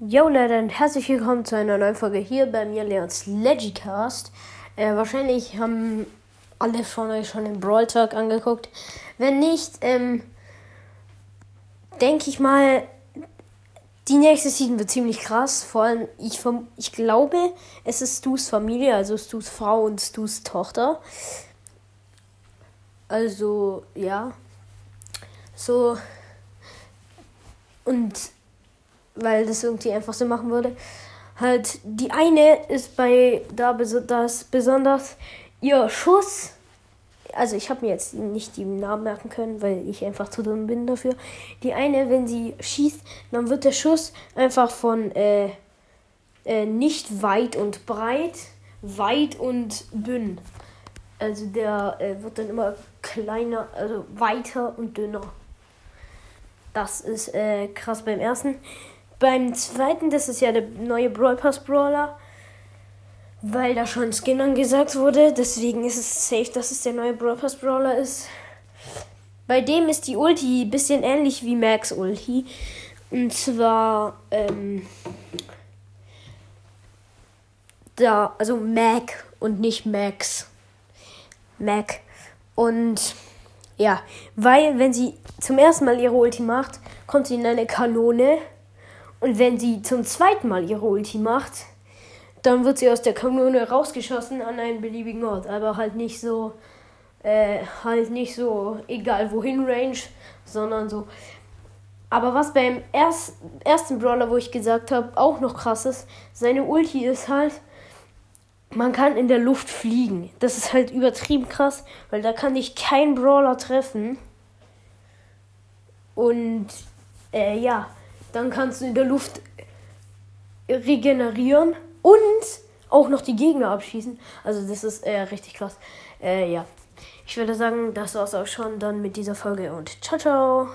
Jo Leute und herzlich willkommen zu einer neuen Folge hier bei mir, Leons Legicast. Äh, wahrscheinlich haben alle von euch schon den Brawl Talk angeguckt. Wenn nicht, ähm, denke ich mal, die nächste Season wird ziemlich krass. Vor allem, ich, ich glaube, es ist Stu's Familie, also Stu's Frau und Stu's Tochter. Also, ja. So. Und weil das irgendwie einfach so machen würde. Halt, die eine ist bei da das besonders ihr Schuss. Also ich habe mir jetzt nicht die Namen merken können, weil ich einfach zu dumm bin dafür. Die eine, wenn sie schießt, dann wird der Schuss einfach von äh, äh, nicht weit und breit, weit und dünn. Also der äh, wird dann immer kleiner, also weiter und dünner. Das ist äh, krass beim ersten. Beim zweiten, das ist ja der neue Brawl Pass Brawler, weil da schon Skin angesagt wurde. Deswegen ist es safe, dass es der neue Brawl Pass Brawler ist. Bei dem ist die Ulti ein bisschen ähnlich wie Max Ulti. Und zwar, ähm, da, also Mac und nicht Max. Mac. Und ja, weil wenn sie zum ersten Mal ihre Ulti macht, kommt sie in eine Kanone und wenn sie zum zweiten Mal ihre Ulti macht, dann wird sie aus der Kanone rausgeschossen an einen beliebigen Ort. Aber halt nicht so, äh, halt nicht so egal wohin Range, sondern so. Aber was beim erst, ersten Brawler, wo ich gesagt habe, auch noch krass ist, seine Ulti ist halt, man kann in der Luft fliegen. Das ist halt übertrieben krass, weil da kann dich kein Brawler treffen. Und äh, ja, dann kannst du in der Luft regenerieren und auch noch die Gegner abschießen. Also das ist äh, richtig krass. Äh, ja. Ich würde sagen, das war's auch schon dann mit dieser Folge und ciao, ciao.